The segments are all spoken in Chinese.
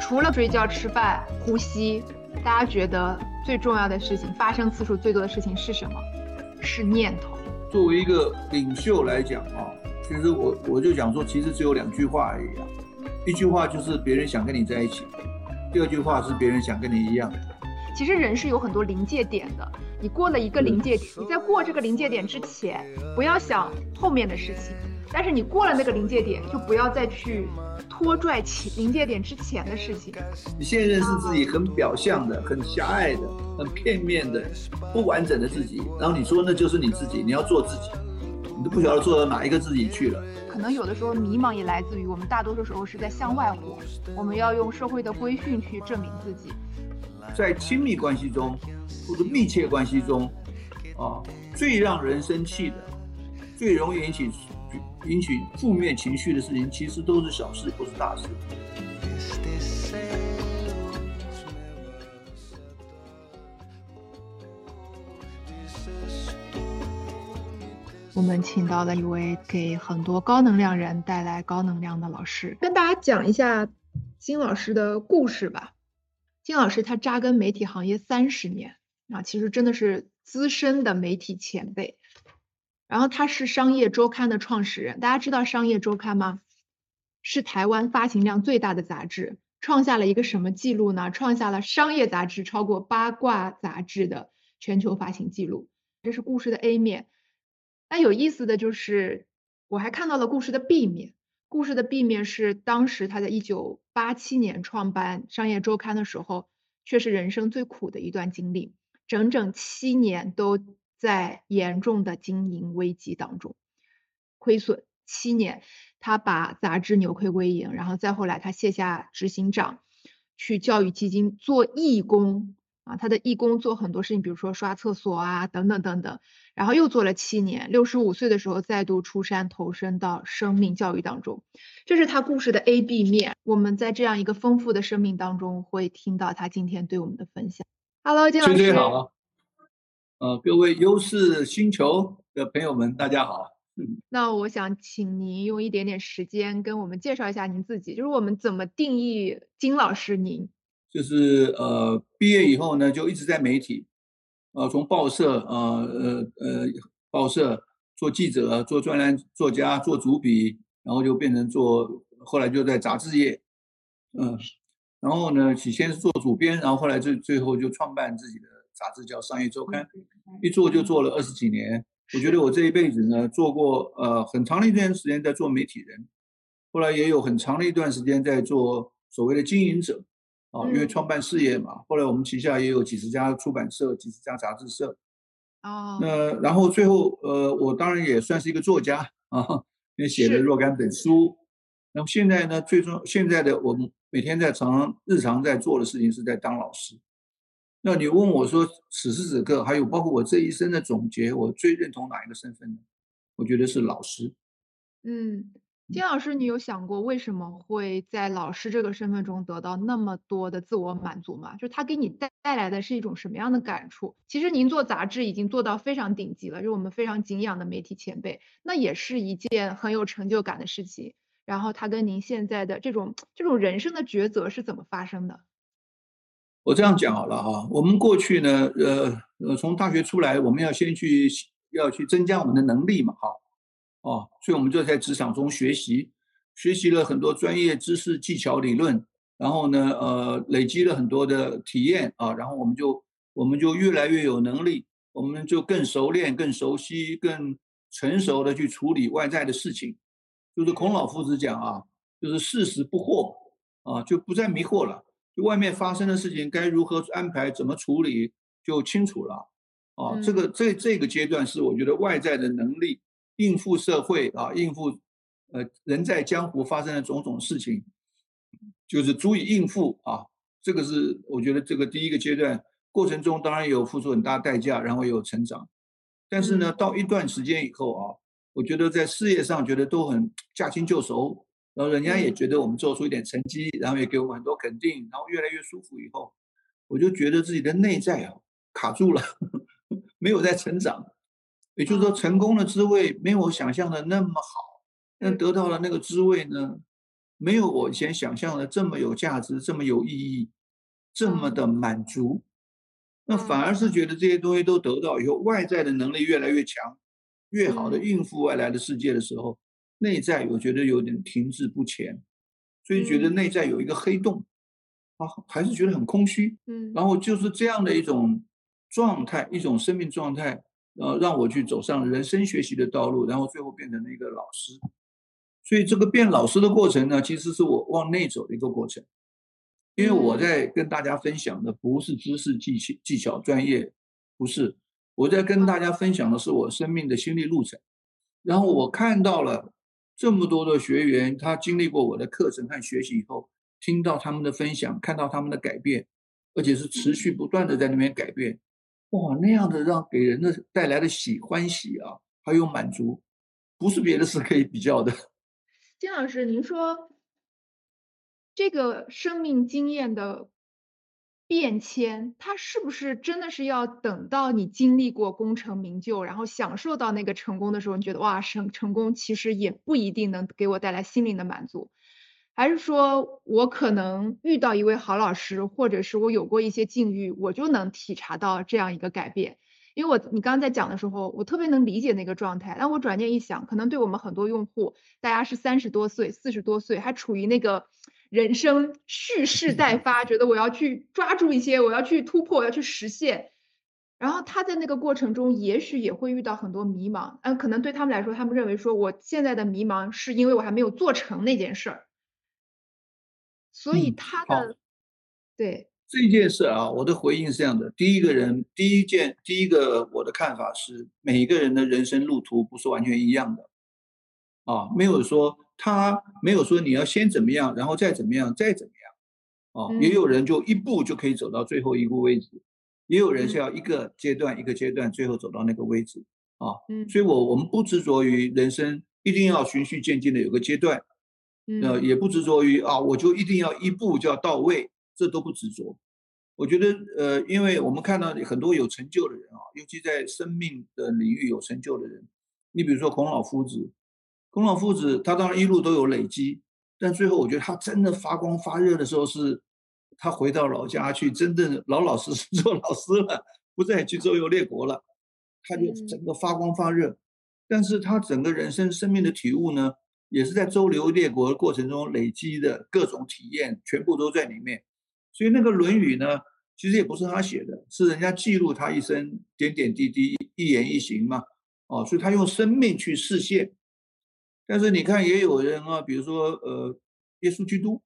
除了睡觉、吃饭、呼吸，大家觉得最重要的事情、发生次数最多的事情是什么？是念头。作为一个领袖来讲啊，其实我我就讲说，其实只有两句话而已啊。一句话就是别人想跟你在一起，第二句话是别人想跟你一样。其实人是有很多临界点的，你过了一个临界点，你在过这个临界点之前，不要想后面的事情。但是你过了那个临界点，就不要再去拖拽起临界点之前的事情。你现在认识自己很表象的、很狭隘的、很片面的、不完整的自己，然后你说那就是你自己，你要做自己，你都不晓得做到哪一个自己去了。可能有的时候迷茫也来自于我们大多数时候是在向外活，我们要用社会的规训去证明自己。在亲密关系中或者密切关系中，啊，最让人生气的、最容易引起。引起负面情绪的事情，其实都是小事，不是大事。我们请到了一位给很多高能量人带来高能量的老师，跟大家讲一下金老师的故事吧。金老师他扎根媒体行业三十年啊，其实真的是资深的媒体前辈。然后他是商业周刊的创始人，大家知道商业周刊吗？是台湾发行量最大的杂志，创下了一个什么记录呢？创下了商业杂志超过八卦杂志的全球发行记录。这是故事的 A 面。那有意思的就是，我还看到了故事的 B 面。故事的 B 面是当时他在一九八七年创办商业周刊的时候，却是人生最苦的一段经历，整整七年都。在严重的经营危机当中，亏损七年，他把杂志扭亏为盈，然后再后来他卸下执行长，去教育基金做义工啊，他的义工做很多事情，比如说刷厕所啊，等等等等，然后又做了七年，六十五岁的时候再度出山投身到生命教育当中，这是他故事的 A B 面。我们在这样一个丰富的生命当中，会听到他今天对我们的分享。Hello，金老师。好。呃，各位优势星球的朋友们，大家好。那我想请您用一点点时间跟我们介绍一下您自己，就是我们怎么定义金老师您？就是呃，毕业以后呢，就一直在媒体，呃，从报社，呃呃呃，报社做记者、做专栏作家、做主笔，然后就变成做，后来就在杂志业，嗯，然后呢，起先是做主编，然后后来最最后就创办自己的。杂志叫《商业周刊》，一做就做了二十几年。我觉得我这一辈子呢，做过呃很长的一段时间在做媒体人，后来也有很长的一段时间在做所谓的经营者啊，因为创办事业嘛。后来我们旗下也有几十家出版社、几十家杂志社。哦。那然后最后呃，我当然也算是一个作家啊，因为写了若干本书。那么现在呢，最终现在的我们每天在常日常在做的事情是在当老师。那你问我说，此时此刻，还有包括我这一生的总结，我最认同哪一个身份呢？我觉得是老师。嗯，金老师，你有想过为什么会在老师这个身份中得到那么多的自我满足吗？就是他给你带带来的是一种什么样的感触？其实您做杂志已经做到非常顶级了，是我们非常敬仰的媒体前辈，那也是一件很有成就感的事情。然后他跟您现在的这种这种人生的抉择是怎么发生的？我这样讲好了哈，我们过去呢，呃呃，从大学出来，我们要先去要去增加我们的能力嘛，哈，哦，所以我们就在职场中学习，学习了很多专业知识、技巧、理论，然后呢，呃，累积了很多的体验啊，然后我们就我们就越来越有能力，我们就更熟练、更熟悉、更成熟的去处理外在的事情，就是孔老夫子讲啊，就是事实不惑啊，就不再迷惑了。外面发生的事情该如何安排、怎么处理就清楚了，啊，这个这这个阶段是我觉得外在的能力应付社会啊，应付呃人在江湖发生的种种事情，就是足以应付啊。这个是我觉得这个第一个阶段过程中当然有付出很大代价，然后有成长，但是呢，到一段时间以后啊，我觉得在事业上觉得都很驾轻就熟。然后人家也觉得我们做出一点成绩，然后也给我们很多肯定，然后越来越舒服。以后我就觉得自己的内在啊卡住了，没有在成长。也就是说，成功的滋味没有我想象的那么好。但得到了那个滋味呢，没有我以前想象的这么有价值，这么有意义，这么的满足。那反而是觉得这些东西都得到以后，外在的能力越来越强，越好的应付外来的世界的时候，内在我觉得有点停滞不前，所以觉得内在有一个黑洞，啊，还是觉得很空虚。嗯，然后就是这样的一种状态，一种生命状态，呃，让我去走上人生学习的道路，然后最后变成了一个老师。所以这个变老师的过程呢，其实是我往内走的一个过程。因为我在跟大家分享的不是知识技巧、技巧专业，不是我在跟大家分享的是我生命的心历路程。然后我看到了这么多的学员，他经历过我的课程和学习以后，听到他们的分享，看到他们的改变，而且是持续不断的在那边改变，哇，那样的让给人的带来的喜欢喜啊，还有满足，不是别的事可以比较的。金老师，您说。这个生命经验的变迁，它是不是真的是要等到你经历过功成名就，然后享受到那个成功的时候，你觉得哇，成成功其实也不一定能给我带来心灵的满足，还是说我可能遇到一位好老师，或者是我有过一些境遇，我就能体察到这样一个改变？因为我你刚刚在讲的时候，我特别能理解那个状态。但我转念一想，可能对我们很多用户，大家是三十多岁、四十多岁，还处于那个。人生蓄势待 发，觉得我要去抓住一些，我要去突破，我要去实现。然后他在那个过程中，也许也会遇到很多迷茫。嗯，可能对他们来说，他们认为说，我现在的迷茫是因为我还没有做成那件事儿。所以他的对这件事啊，我的回应是这样的：第一个人，第一件，第一个我的看法是，每一个人的人生路途不是完全一样的。啊，没有说。他没有说你要先怎么样，然后再怎么样，再怎么样，啊，也有人就一步就可以走到最后一个位置，也有人是要一个阶段一个阶段，最后走到那个位置，啊，所以我我们不执着于人生一定要循序渐进的有个阶段，呃，也不执着于啊，我就一定要一步就要到位，这都不执着。我觉得，呃，因为我们看到很多有成就的人啊，尤其在生命的领域有成就的人，你比如说孔老夫子。孔老夫子，他当然一路都有累积，但最后我觉得他真的发光发热的时候，是他回到老家去，真正老老实实 做老师了，不再去周游列国了，他就整个发光发热。但是他整个人生生命的体悟呢，也是在周游列国的过程中累积的各种体验，全部都在里面。所以那个《论语》呢，其实也不是他写的，是人家记录他一生点点滴滴、一言一行嘛。哦，所以他用生命去实现。但是你看，也有人啊，比如说呃，耶稣基督，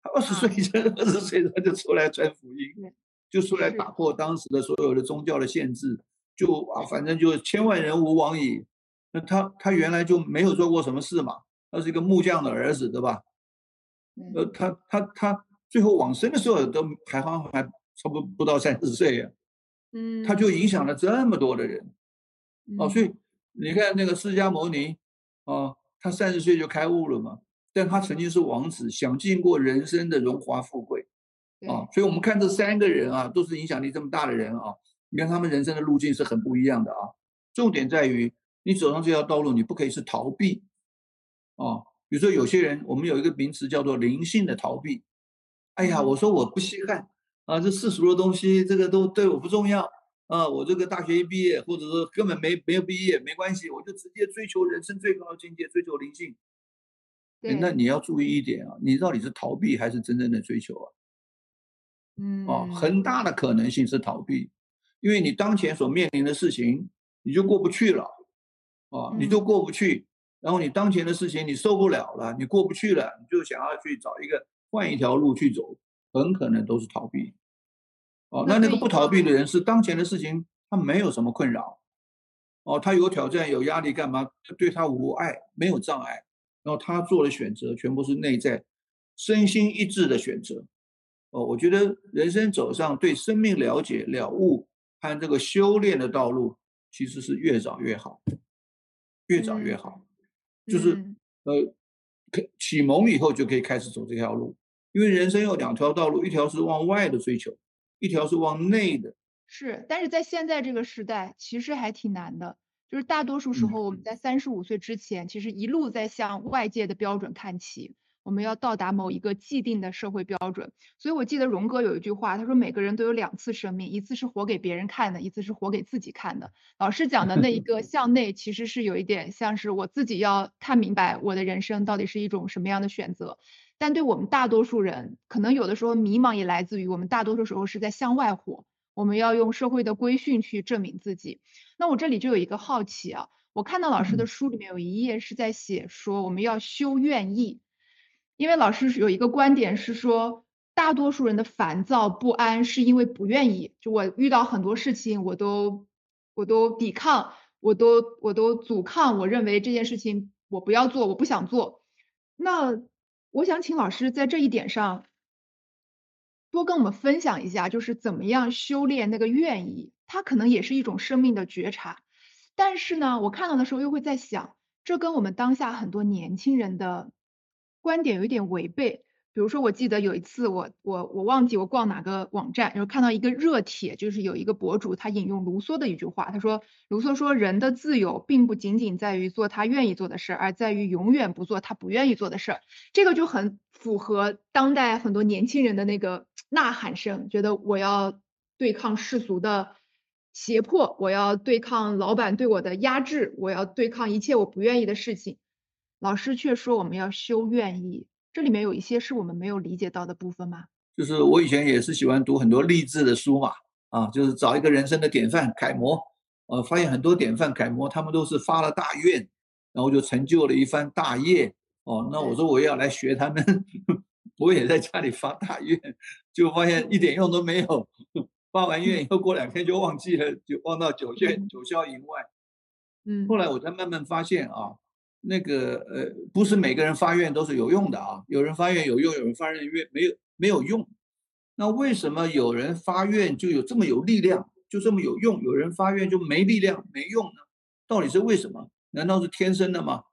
他二十岁就二十岁他就出来传福音，就出来打破当时的所有的宗教的限制，就啊，反正就千万人无往矣。那他他原来就没有做过什么事嘛，他是一个木匠的儿子，对吧？呃，他他他最后往生的时候都还好还差不多不到三十岁呀，嗯，他就影响了这么多的人，哦，所以你看那个释迦牟尼啊。他三十岁就开悟了嘛？但他曾经是王子，享尽过人生的荣华富贵，啊，所以我们看这三个人啊，都是影响力这么大的人啊，你看他们人生的路径是很不一样的啊。重点在于你走上这条道路，你不可以是逃避，啊，比如说有些人，我们有一个名词叫做灵性的逃避。哎呀，我说我不稀罕啊，这世俗的东西，这个都对我不重要。啊，我这个大学一毕业，或者说根本没没有毕业，没关系，我就直接追求人生最高的境界，追求灵性。那你要注意一点啊，你到底是逃避还是真正的追求啊？嗯，哦，很大的可能性是逃避，因为你当前所面临的事情你就过不去了，啊，你就过不去，然后你当前的事情你受不了了，你过不去了，你就想要去找一个换一条路去走，很可能都是逃避。哦，那那个不逃避的人是当前的事情，他没有什么困扰。哦，他有挑战有压力干嘛？对他无碍，没有障碍。然后他做的选择全部是内在身心一致的选择。哦，我觉得人生走上对生命了解了悟和这个修炼的道路，其实是越早越好，越早越好。就是呃，启蒙以后就可以开始走这条路，因为人生有两条道路，一条是往外的追求。一条是往内的，是，但是在现在这个时代，其实还挺难的。就是大多数时候，我们在三十五岁之前，其实一路在向外界的标准看齐。我们要到达某一个既定的社会标准。所以我记得荣格有一句话，他说每个人都有两次生命，一次是活给别人看的，一次是活给自己看的。老师讲的那一个 向内，其实是有一点像是我自己要看明白我的人生到底是一种什么样的选择。但对我们大多数人，可能有的时候迷茫也来自于我们大多数时候是在向外活，我们要用社会的规训去证明自己。那我这里就有一个好奇啊，我看到老师的书里面有一页是在写说我们要修愿意，因为老师有一个观点是说，大多数人的烦躁不安是因为不愿意。就我遇到很多事情，我都我都抵抗，我都我都阻抗，我认为这件事情我不要做，我不想做。那我想请老师在这一点上多跟我们分享一下，就是怎么样修炼那个愿意，它可能也是一种生命的觉察。但是呢，我看到的时候又会在想，这跟我们当下很多年轻人的观点有一点违背。比如说，我记得有一次，我我我忘记我逛哪个网站，然后看到一个热帖，就是有一个博主他引用卢梭的一句话，他说：“卢梭说，人的自由并不仅仅在于做他愿意做的事儿，而在于永远不做他不愿意做的事儿。”这个就很符合当代很多年轻人的那个呐喊声，觉得我要对抗世俗的胁迫，我要对抗老板对我的压制，我要对抗一切我不愿意的事情。老师却说我们要修愿意。这里面有一些是我们没有理解到的部分吗？就是我以前也是喜欢读很多励志的书嘛，啊，就是找一个人生的典范楷模，呃，发现很多典范楷模他们都是发了大愿，然后就成就了一番大业，哦，那我说我也要来学他们，我也在家里发大愿，就发现一点用都没有，发完愿以后过两天就忘记了，就忘到九 霄九霄云外，嗯，后来我才慢慢发现啊。那个呃，不是每个人发愿都是有用的啊，有人发愿有用，有人发愿愿没有没有用。那为什么有人发愿就有这么有力量，就这么有用？有人发愿就没力量没用呢？到底是为什么？难道是天生的吗？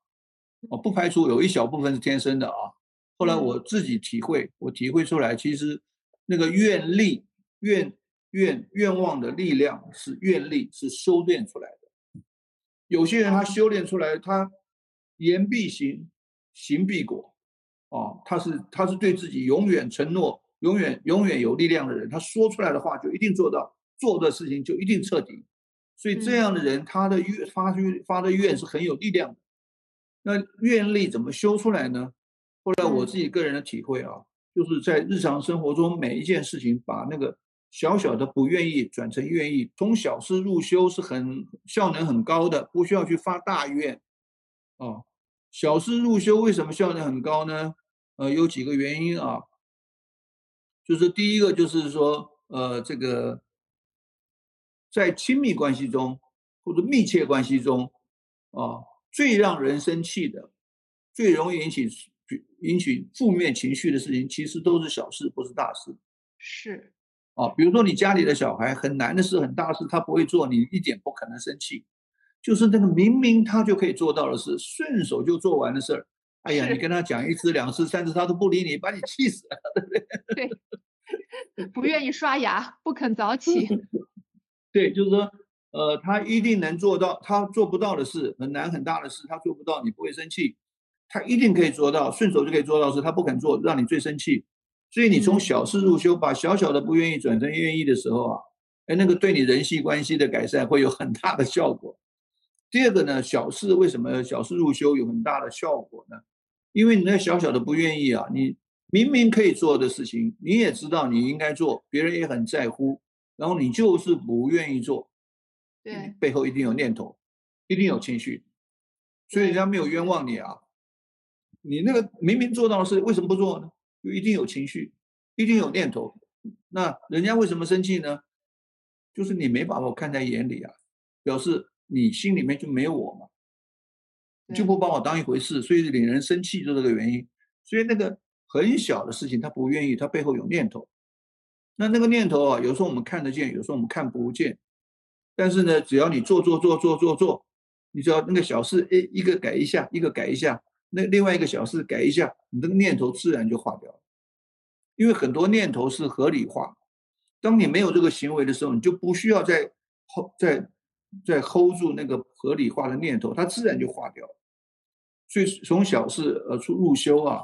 我不排除有一小部分是天生的啊。后来我自己体会，我体会出来，其实那个愿力、愿愿愿望的力量是愿力是修炼出来的。有些人他修炼出来，他。言必行，行必果，啊，他是他是对自己永远承诺，永远永远有力量的人。他说出来的话就一定做到，做的事情就一定彻底。所以这样的人，他的愿发出发的愿是很有力量的。那愿力怎么修出来呢？后来我自己个人的体会啊，就是在日常生活中每一件事情，把那个小小的不愿意转成愿意，从小事入修是很效能很高的，不需要去发大愿。啊，小事入修为什么效率很高呢？呃，有几个原因啊，就是第一个就是说，呃，这个在亲密关系中或者密切关系中啊，最让人生气的、最容易引起引起负面情绪的事情，其实都是小事，不是大事。是啊，比如说你家里的小孩很难的事、很大事，他不会做，你一点不可能生气。就是那个明明他就可以做到的事，顺手就做完的事儿。哎呀，你跟他讲一次、两次、三次，他都不理你，把你气死了，对不对？对，不愿意刷牙，不肯早起。对，就是说，呃，他一定能做到，他做不到的事，很难很大的事，他做不到，你不会生气。他一定可以做到，顺手就可以做到事，他不肯做，让你最生气。所以你从小事入修，把小小的不愿意转成愿意的时候啊，哎，那个对你人际关系的改善会有很大的效果。第二个呢，小事为什么小事入修有很大的效果呢？因为你那小小的不愿意啊，你明明可以做的事情，你也知道你应该做，别人也很在乎，然后你就是不愿意做，对，背后一定有念头，一定有情绪，所以人家没有冤枉你啊。你那个明明做到的事，为什么不做呢？就一定有情绪，一定有念头，那人家为什么生气呢？就是你没把我看在眼里啊，表示。你心里面就没有我嘛，就不把我当一回事，所以令人生气就这个原因。所以那个很小的事情他不愿意，他背后有念头。那那个念头啊，有时候我们看得见，有时候我们看不见。但是呢，只要你做做做做做做，你只要那个小事，一，一个改一下，一个改一下，那另外一个小事改一下，你那个念头自然就化掉了。因为很多念头是合理化，当你没有这个行为的时候，你就不需要再后再。在 hold 住那个合理化的念头，它自然就化掉了。所以从小事呃出入修啊，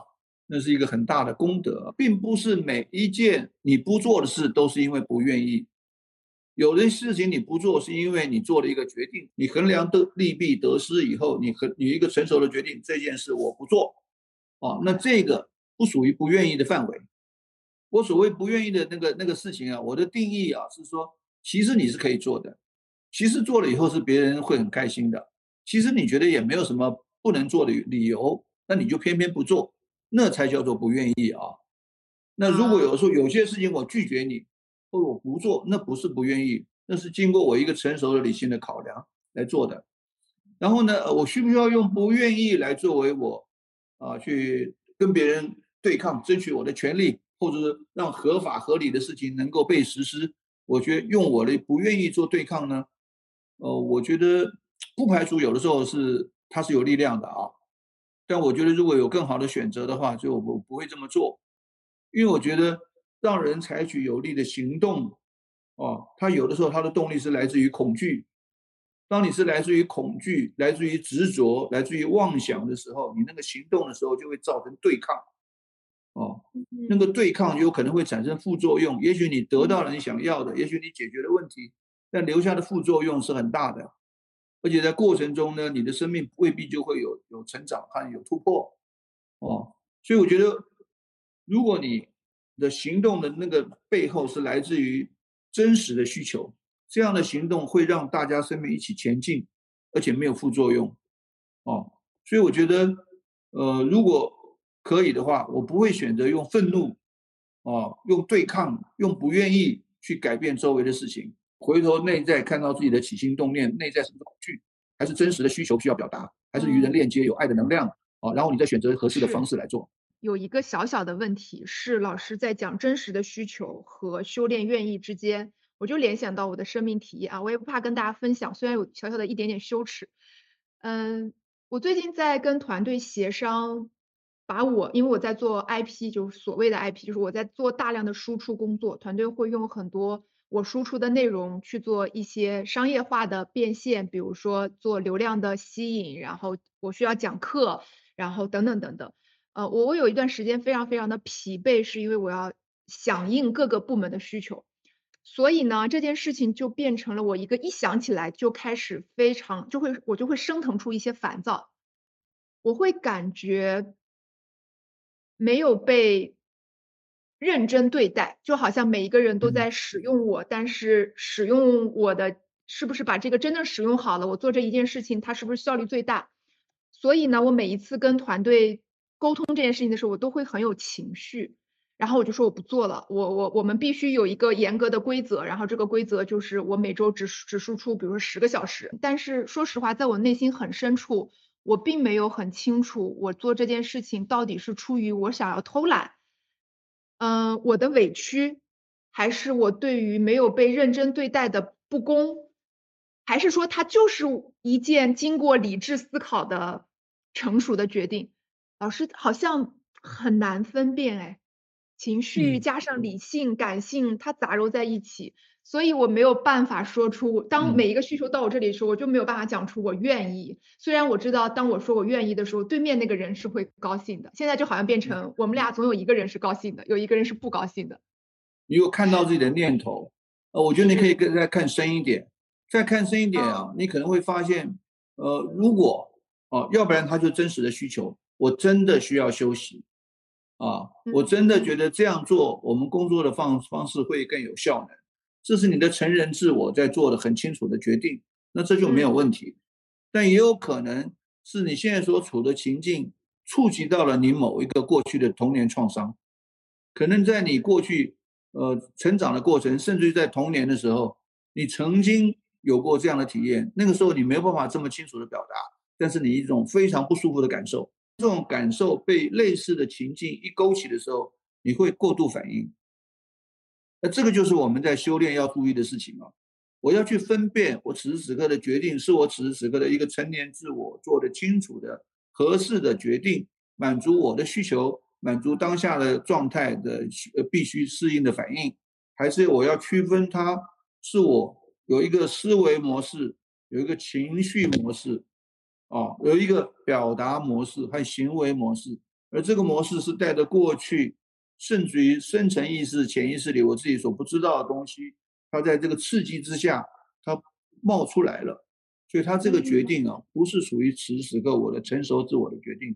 那是一个很大的功德，并不是每一件你不做的事都是因为不愿意。有的事情你不做，是因为你做了一个决定，你衡量的利弊得失以后，你和你一个成熟的决定，这件事我不做，啊，那这个不属于不愿意的范围。我所谓不愿意的那个那个事情啊，我的定义啊是说，其实你是可以做的，其实做了以后是别人会很开心的，其实你觉得也没有什么不能做的理由，那你就偏偏不做，那才叫做不愿意啊。那如果有时候有些事情我拒绝你。或者我不做，那不是不愿意，那是经过我一个成熟的理性的考量来做的。然后呢，我需不需要用不愿意来作为我啊去跟别人对抗、争取我的权利，或者是让合法合理的事情能够被实施？我觉得用我的不愿意做对抗呢，呃，我觉得不排除有的时候是它是有力量的啊。但我觉得如果有更好的选择的话，就我不会这么做，因为我觉得。让人采取有力的行动，哦，他有的时候他的动力是来自于恐惧。当你是来自于恐惧、来自于执着、来自于妄想的时候，你那个行动的时候就会造成对抗，哦，那个对抗有可能会产生副作用。也许你得到了你想要的，也许你解决了问题，但留下的副作用是很大的。而且在过程中呢，你的生命未必就会有有成长和有突破，哦，所以我觉得，如果你的行动的那个背后是来自于真实的需求，这样的行动会让大家生命一起前进，而且没有副作用，哦，所以我觉得，呃，如果可以的话，我不会选择用愤怒，哦，用对抗，用不愿意去改变周围的事情，回头内在看到自己的起心动念，内在什么恐惧，还是真实的需求需要表达，还是与人链接有爱的能量，啊，然后你再选择合适的方式来做。有一个小小的问题是，老师在讲真实的需求和修炼愿意之间，我就联想到我的生命体验啊，我也不怕跟大家分享，虽然有小小的一点点羞耻。嗯，我最近在跟团队协商，把我因为我在做 IP，就是所谓的 IP，就是我在做大量的输出工作，团队会用很多我输出的内容去做一些商业化的变现，比如说做流量的吸引，然后我需要讲课，然后等等等等。呃，我我有一段时间非常非常的疲惫，是因为我要响应各个部门的需求，所以呢，这件事情就变成了我一个一想起来就开始非常就会我就会升腾出一些烦躁，我会感觉没有被认真对待，就好像每一个人都在使用我，但是使用我的是不是把这个真的使用好了，我做这一件事情它是不是效率最大？所以呢，我每一次跟团队。沟通这件事情的时候，我都会很有情绪，然后我就说我不做了。我我我们必须有一个严格的规则，然后这个规则就是我每周只只输出，比如说十个小时。但是说实话，在我内心很深处，我并没有很清楚，我做这件事情到底是出于我想要偷懒，嗯，我的委屈，还是我对于没有被认真对待的不公，还是说它就是一件经过理智思考的成熟的决定。老师好像很难分辨哎，情绪加上理性、感性，它杂糅在一起，所以我没有办法说出。当每一个需求到我这里的时候，我就没有办法讲出我愿意。虽然我知道，当我说我愿意的时候，对面那个人是会高兴的。现在就好像变成我们俩总有一个人是高兴的，有一个人是不高兴的。你有看到自己的念头，呃，我觉得你可以更再看深一点，再看深一点啊，你可能会发现，呃，如果哦，要不然他就真实的需求。我真的需要休息，啊，我真的觉得这样做，我们工作的方方式会更有效能。这是你的成人自我在做的很清楚的决定，那这就没有问题。但也有可能是你现在所处的情境触及到了你某一个过去的童年创伤，可能在你过去呃成长的过程，甚至于在童年的时候，你曾经有过这样的体验。那个时候你没有办法这么清楚的表达，但是你一种非常不舒服的感受。这种感受被类似的情境一勾起的时候，你会过度反应。那这个就是我们在修炼要注意的事情啊！我要去分辨，我此时此刻的决定是我此时此刻的一个成年自我做的清楚的、合适的决定，满足我的需求，满足当下的状态的呃必须适应的反应，还是我要区分它是我有一个思维模式，有一个情绪模式。啊，有一个表达模式和行为模式，而这个模式是带着过去，甚至于深层意识、潜意识里我自己所不知道的东西，它在这个刺激之下，它冒出来了。所以它这个决定啊，不是属于此时此刻我的成熟自我的决定，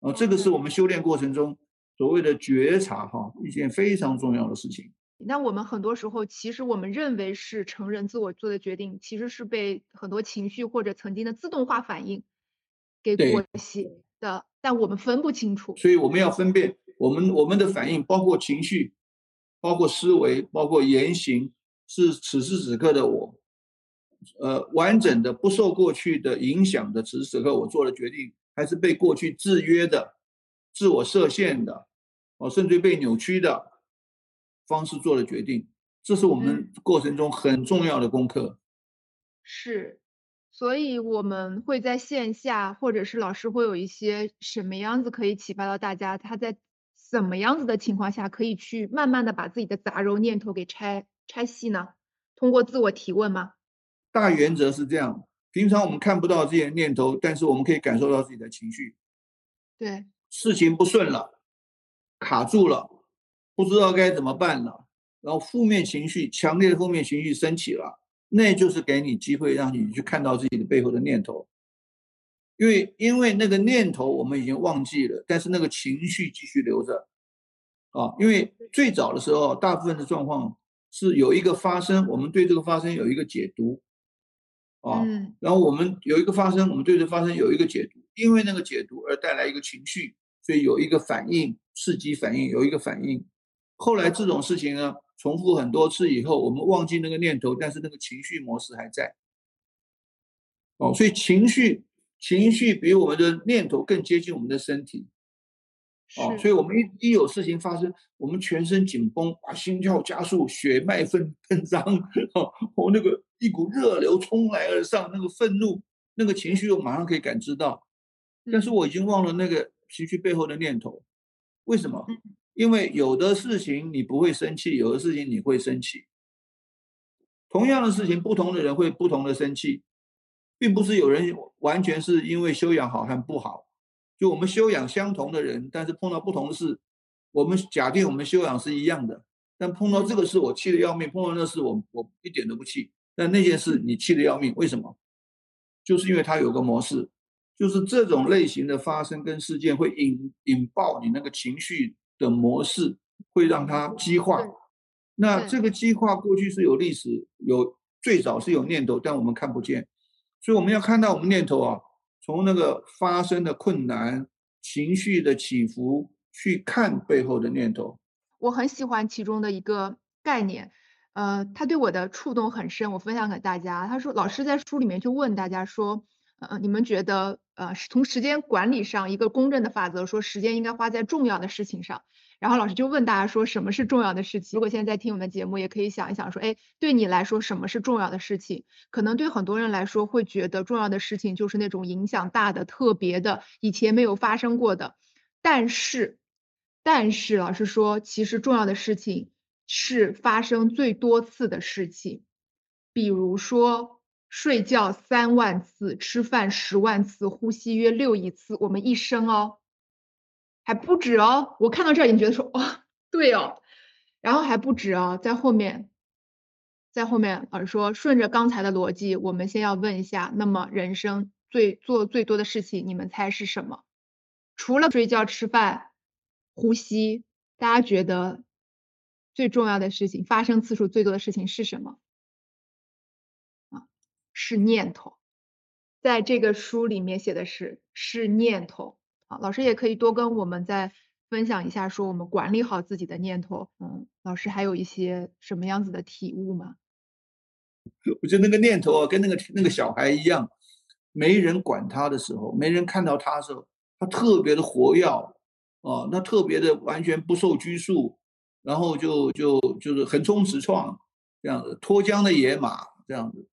啊，这个是我们修炼过程中所谓的觉察哈，一件非常重要的事情。那我们很多时候，其实我们认为是成人自我做的决定，其实是被很多情绪或者曾经的自动化反应给裹挟的，但我们分不清楚。所以我们要分辨我们我们的反应，包括情绪，包括思维，包括言行，是此时此刻的我。呃，完整的不受过去的影响的此时此刻我做的决定，还是被过去制约的、自我设限的，哦，甚至被扭曲的方式做的决定，这是我们过程中很重要的功课。是，所以我们会在线下，或者是老师会有一些什么样子可以启发到大家？他在什么样子的情况下可以去慢慢的把自己的杂糅念头给拆拆细呢？通过自我提问吗？大原则是这样，平常我们看不到自己的念头，但是我们可以感受到自己的情绪。对，事情不顺了，卡住了，不知道该怎么办了，然后负面情绪、强烈的负面情绪升起了，那就是给你机会，让你去看到自己的背后的念头。因为因为那个念头我们已经忘记了，但是那个情绪继续留着。啊，因为最早的时候，大部分的状况是有一个发生，我们对这个发生有一个解读。啊，然后我们有一个发生，我们对这发生有一个解读，因为那个解读而带来一个情绪，所以有一个反应，刺激反应有一个反应。后来这种事情呢，重复很多次以后，我们忘记那个念头，但是那个情绪模式还在。哦，所以情绪情绪比我们的念头更接近我们的身体。哦，所以我们一一有事情发生，我们全身紧绷，啊，心跳加速，血脉喷喷张，哦，我那个。一股热流冲来而上，那个愤怒、那个情绪，我马上可以感知到。但是我已经忘了那个情绪背后的念头。为什么？因为有的事情你不会生气，有的事情你会生气。同样的事情，不同的人会不同的生气，并不是有人完全是因为修养好和不好。就我们修养相同的人，但是碰到不同的事，我们假定我们修养是一样的，但碰到这个事我气得要命，碰到那事我我一点都不气。但那件事你气得要命，为什么？就是因为它有个模式，就是这种类型的发生跟事件会引引爆你那个情绪的模式，会让它激化。那这个激化过去是有历史，有最早是有念头，但我们看不见，所以我们要看到我们念头啊，从那个发生的困难、情绪的起伏去看背后的念头。我很喜欢其中的一个概念。呃，他对我的触动很深，我分享给大家。他说，老师在书里面就问大家说，呃，你们觉得，呃，从时间管理上一个公正的法则，说时间应该花在重要的事情上。然后老师就问大家说，什么是重要的事情？如果现在在听我们的节目，也可以想一想说，哎，对你来说什么是重要的事情？可能对很多人来说，会觉得重要的事情就是那种影响大的、特别的、以前没有发生过的。但是，但是老师说，其实重要的事情。是发生最多次的事情，比如说睡觉三万次，吃饭十万次，呼吸约六亿次，我们一生哦，还不止哦。我看到这儿已经觉得说，哦，对哦，然后还不止哦，在后面，在后面老师说，顺着刚才的逻辑，我们先要问一下，那么人生最做最多的事情，你们猜是什么？除了睡觉、吃饭、呼吸，大家觉得？最重要的事情，发生次数最多的事情是什么？啊，是念头。在这个书里面写的是是念头。啊，老师也可以多跟我们再分享一下，说我们管理好自己的念头。嗯，老师还有一些什么样子的体悟吗？我觉得那个念头啊，跟那个那个小孩一样，没人管他的时候，没人看到他的时候，他特别的活跃，啊，那特别的完全不受拘束。然后就就就是横冲直撞，这样子脱缰的野马这样子，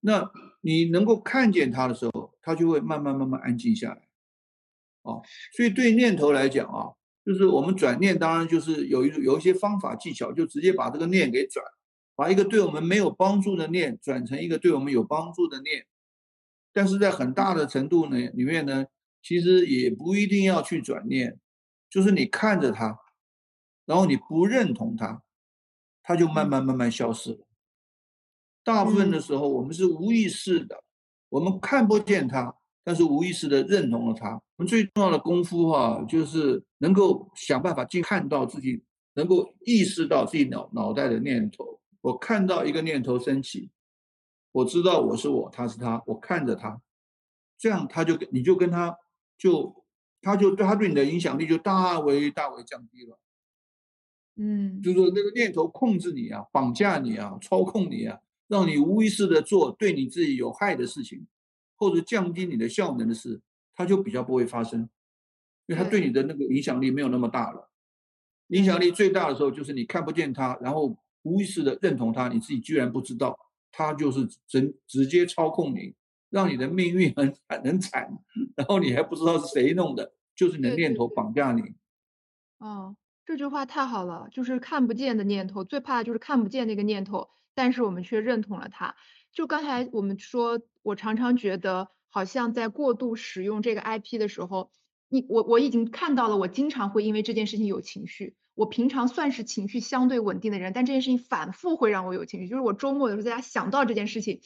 那你能够看见他的时候，他就会慢慢慢慢安静下来，哦，所以对念头来讲啊，就是我们转念，当然就是有一有一些方法技巧，就直接把这个念给转，把一个对我们没有帮助的念转成一个对我们有帮助的念，但是在很大的程度呢里面呢，其实也不一定要去转念，就是你看着它，然后你不认同它，它就慢慢慢慢消失了。大部分的时候，我们是无意识的，我们看不见他，但是无意识的认同了他。我们最重要的功夫哈，就是能够想办法去看到自己，能够意识到自己脑脑袋的念头。我看到一个念头升起，我知道我是我，他是他，我看着他，这样他就你就跟他。就他就对他对你的影响力就大为大为降低了，嗯，就是说那个念头控制你啊，绑架你啊，操控你啊，让你无意识的做对你自己有害的事情，或者降低你的效能的事，它就比较不会发生，因为它对你的那个影响力没有那么大了。影响力最大的时候就是你看不见它，然后无意识的认同它，你自己居然不知道，它就是直直接操控你。让你的命运很很惨，然后你还不知道是谁弄的，就是你的念头绑架你。哦，这句话太好了，就是看不见的念头，最怕的就是看不见那个念头，但是我们却认同了它。就刚才我们说，我常常觉得，好像在过度使用这个 IP 的时候，你我我已经看到了，我经常会因为这件事情有情绪。我平常算是情绪相对稳定的人，但这件事情反复会让我有情绪。就是我周末的时候在家想到这件事情。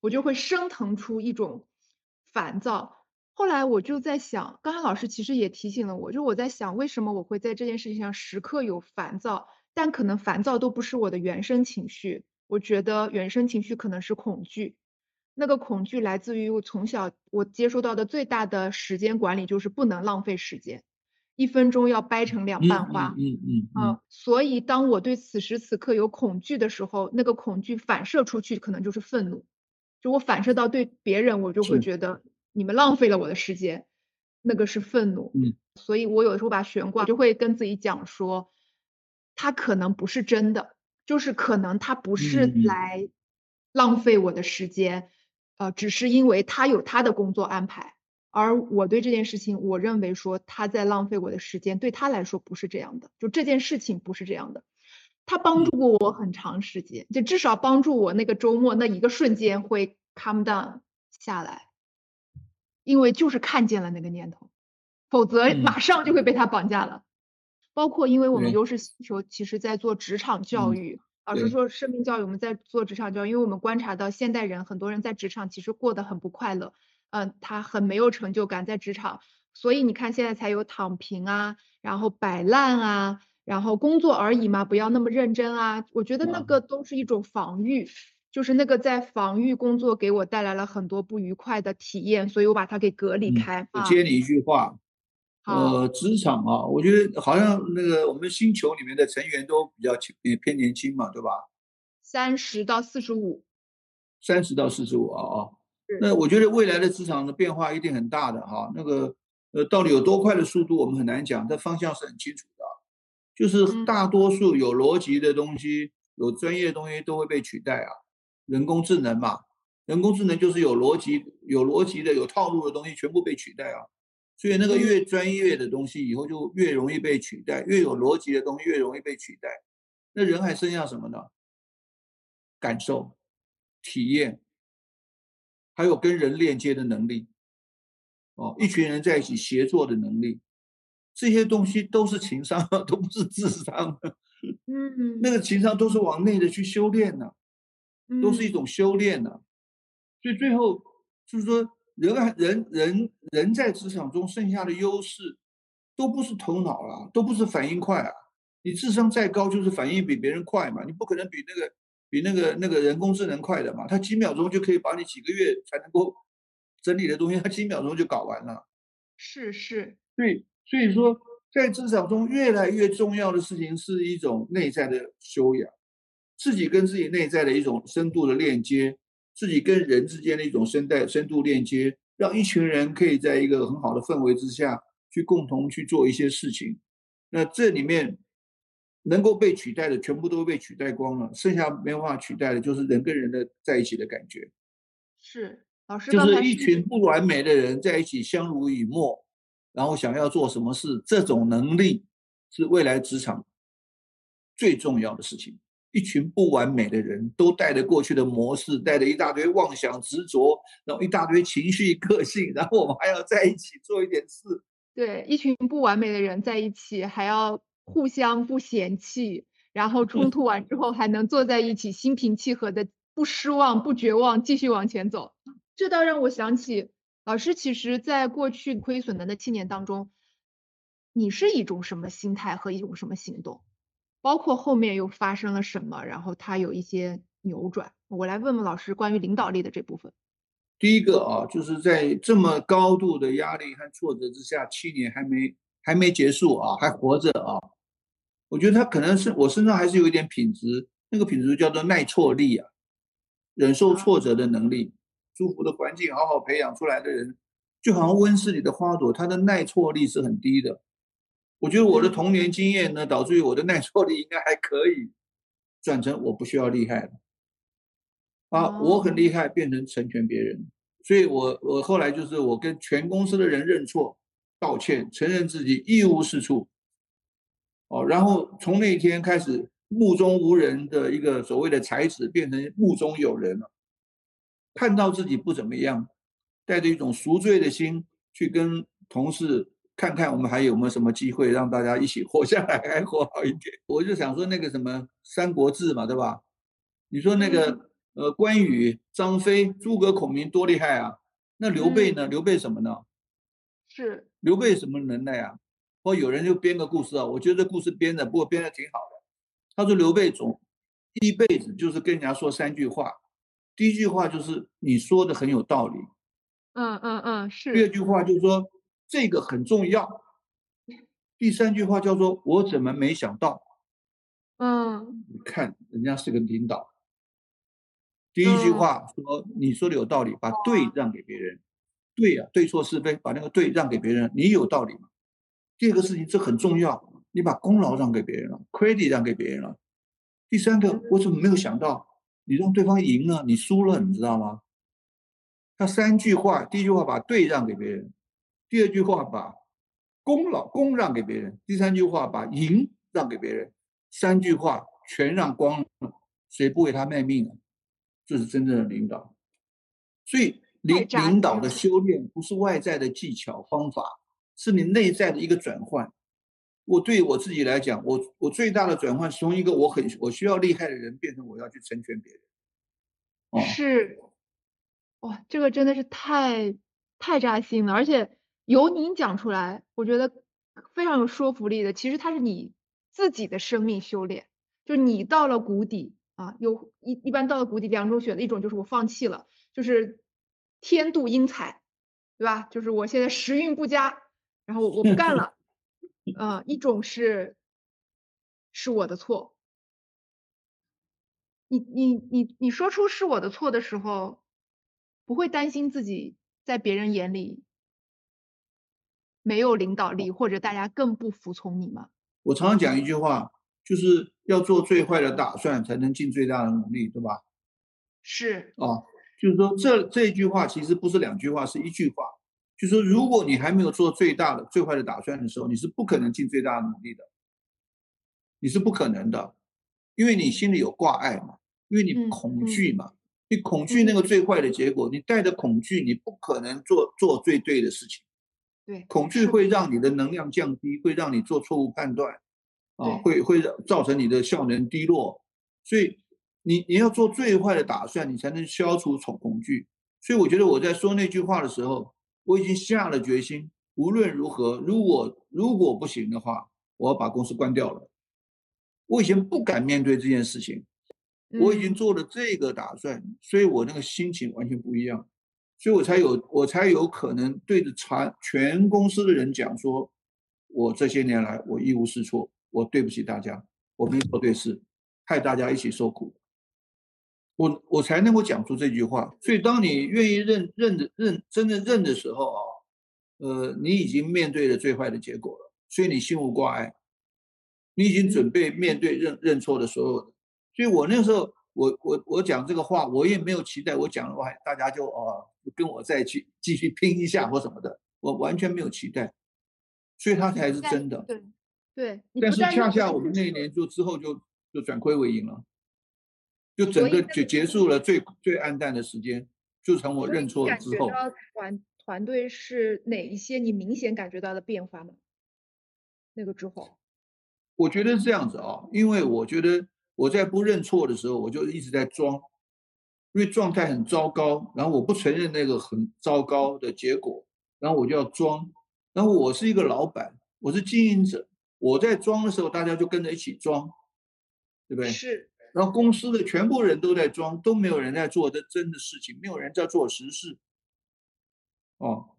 我就会升腾出一种烦躁。后来我就在想，刚才老师其实也提醒了我，就是我在想，为什么我会在这件事情上时刻有烦躁？但可能烦躁都不是我的原生情绪。我觉得原生情绪可能是恐惧。那个恐惧来自于我从小我接收到的最大的时间管理就是不能浪费时间，一分钟要掰成两半花。嗯嗯嗯。所以当我对此时此刻有恐惧的时候，那个恐惧反射出去可能就是愤怒。就我反射到对别人，我就会觉得你们浪费了我的时间，那个是愤怒。嗯，所以我有的时候把悬挂就会跟自己讲说，他可能不是真的，就是可能他不是来浪费我的时间，呃，只是因为他有他的工作安排，而我对这件事情，我认为说他在浪费我的时间，对他来说不是这样的，就这件事情不是这样的。他帮助过我很长时间，就至少帮助我那个周末那一个瞬间会 calm down 下来，因为就是看见了那个念头，否则马上就会被他绑架了。包括因为我们优势星球其实在做职场教育，老师说生命教育，我们在做职场教育，因为我们观察到现代人很多人在职场其实过得很不快乐，嗯，他很没有成就感在职场，所以你看现在才有躺平啊，然后摆烂啊。然后工作而已嘛，不要那么认真啊！我觉得那个都是一种防御，就是那个在防御工作给我带来了很多不愉快的体验，所以我把它给隔离开。我接你一句话，呃，职场啊，我觉得好像那个我们星球里面的成员都比较轻，偏年轻嘛，对吧？三十到四十五。三十到四十五啊啊！那我觉得未来的职场的变化一定很大的哈，那个呃，到底有多快的速度，我们很难讲，但方向是很清楚的。就是大多数有逻辑的东西、有专业的东西都会被取代啊，人工智能嘛，人工智能就是有逻辑、有逻辑的、有套路的东西全部被取代啊，所以那个越专业的东西以后就越容易被取代，越有逻辑的东西越容易被取代，那人还剩下什么呢？感受、体验，还有跟人链接的能力，哦，一群人在一起协作的能力。这些东西都是情商，都不是智商。嗯，那个情商都是往内的去修炼的，都是一种修炼的。所以最后就是说，人人人人在职场中剩下的优势，都不是头脑啊，都不是反应快啊。你智商再高，就是反应比别人快嘛。你不可能比那个比那个那个人工智能快的嘛。他几秒钟就可以把你几个月才能够整理的东西，他几秒钟就搞完了。是是，对。所以说，在职场中越来越重要的事情是一种内在的修养，自己跟自己内在的一种深度的链接，自己跟人之间的一种深带深度链接，让一群人可以在一个很好的氛围之下去共同去做一些事情。那这里面能够被取代的全部都被取代光了，剩下没办法取代的就是人跟人的在一起的感觉。是老师，就是一群不完美的人在一起相濡以沫。然后想要做什么事，这种能力是未来职场最重要的事情，一群不完美的人，都带着过去的模式，带着一大堆妄想执着，然后一大堆情绪个性，然后我们还要在一起做一点事。对，一群不完美的人在一起，还要互相不嫌弃，然后冲突完之后还能坐在一起，心平气和的，不失望不绝望，继续往前走。这倒让我想起，老师其实在过去亏损的那七年当中，你是一种什么心态和一种什么行动？包括后面又发生了什么，然后他有一些扭转。我来问问老师关于领导力的这部分。第一个啊，就是在这么高度的压力和挫折之下，七年还没还没结束啊，还活着啊。我觉得他可能是我身上还是有一点品质，那个品质叫做耐挫力啊，忍受挫折的能力。舒服的环境好好培养出来的人，就好像温室里的花朵，它的耐挫力是很低的。我觉得我的童年经验呢，导致于我的耐受力应该还可以转成我不需要厉害了，啊，我很厉害变成成全别人，所以我我后来就是我跟全公司的人认错、道歉、承认自己一无是处，哦，然后从那一天开始，目中无人的一个所谓的才子变成目中有人了，看到自己不怎么样，带着一种赎罪的心去跟同事。看看我们还有没有什么机会让大家一起活下来，还活好一点。我就想说那个什么《三国志》嘛，对吧？你说那个呃关羽、张飞、诸葛孔明多厉害啊？那刘备呢？刘备什么呢？是刘备什么能耐啊？或有人就编个故事啊，我觉得这故事编的不过编的挺好的。他说刘备总一辈子就是跟人家说三句话，第一句话就是你说的很有道理，嗯嗯嗯，是。第二句话就是说。这个很重要。第三句话叫做“我怎么没想到”。嗯，你看人家是个领导。第一句话说：“你说的有道理，把对让给别人。”对呀，对错是非，把那个对让给别人，你有道理吗？第二个事情，这很重要，你把功劳让给别人了，credit 让给别人了。第三个，我怎么没有想到，你让对方赢了，你输了，你知道吗？他三句话，第一句话把对让给别人。第二句话把功劳功让给别人，第三句话把赢让给别人，三句话全让光了，谁不为他卖命啊？这是真正的领导。所以领领导的修炼不是外在的技巧方法，是你内在的一个转换。我对我自己来讲，我我最大的转换是从一个我很我需要厉害的人，变成我要去成全别人。哦，是，哇，这个真的是太太扎心了，而且。由您讲出来，我觉得非常有说服力的。其实它是你自己的生命修炼，就是你到了谷底啊，有一一般到了谷底两种选择，一种就是我放弃了，就是天妒英才，对吧？就是我现在时运不佳，然后我不干了。嗯，一种是是我的错。你你你你说出是我的错的时候，不会担心自己在别人眼里。没有领导力，或者大家更不服从你吗？我常常讲一句话，就是要做最坏的打算，才能尽最大的努力，对吧？是啊，就是说这这句话其实不是两句话，是一句话。就是说，如果你还没有做最大的、最坏的打算的时候，你是不可能尽最大的努力的，你是不可能的，因为你心里有挂碍嘛，因为你恐惧嘛，你恐惧那个最坏的结果，你带着恐惧，你不可能做做最对的事情。对，恐惧会让你的能量降低，会让你做错误判断，啊，会会造成你的效能低落。所以你你要做最坏的打算，你才能消除恐恐惧。所以我觉得我在说那句话的时候，我已经下了决心，无论如何，如果如果不行的话，我要把公司关掉了。我以前不敢面对这件事情，我已经做了这个打算，所以我那个心情完全不一样。所以我才有，我才有可能对着全全公司的人讲说，我这些年来我一无是处，我对不起大家，我没做对事，害大家一起受苦，我我才能够讲出这句话。所以当你愿意认认的认真的认的时候啊，呃，你已经面对了最坏的结果了，所以你心无挂碍，你已经准备面对认认错的所有的。所以我那时候。我我我讲这个话，我也没有期待，我讲的话大家就哦跟我再去继续拼一下或什么的，我完全没有期待，所以它才是真的。对对。但是恰恰我们那一年就之后就就转亏为盈了。就整个就结束了最最暗淡的时间，就从我认错之后。团团队是哪一些你明显感觉到的变化吗？那个之后，我觉得是这样子啊，因为我觉得我在不认错的时候，我就一直在装，因为状态很糟糕，然后我不承认那个很糟糕的结果，然后我就要装，然后我是一个老板，我是经营者，我在装的时候，大家就跟着一起装，对不对？是。然后公司的全部人都在装，都没有人在做这真的事情，没有人在做实事。哦，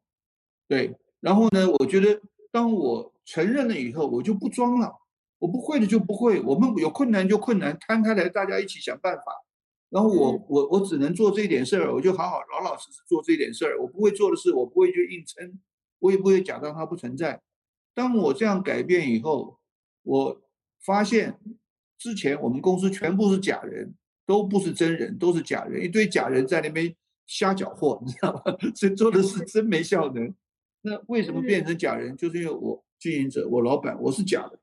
对。然后呢，我觉得当我承认了以后，我就不装了。我不会的就不会，我们有困难就困难，摊开来大家一起想办法。然后我我我只能做这点事儿，我就好好老老实实做这点事儿。我不会做的事，我不会去硬撑，我也不会假装它不存在。当我这样改变以后，我发现。之前我们公司全部是假人，都不是真人，都是假人，一堆假人在那边瞎搅和，你知道吗？所以做的事真没效能。那为什么变成假人？就是因为我经营者，我老板，我是假的，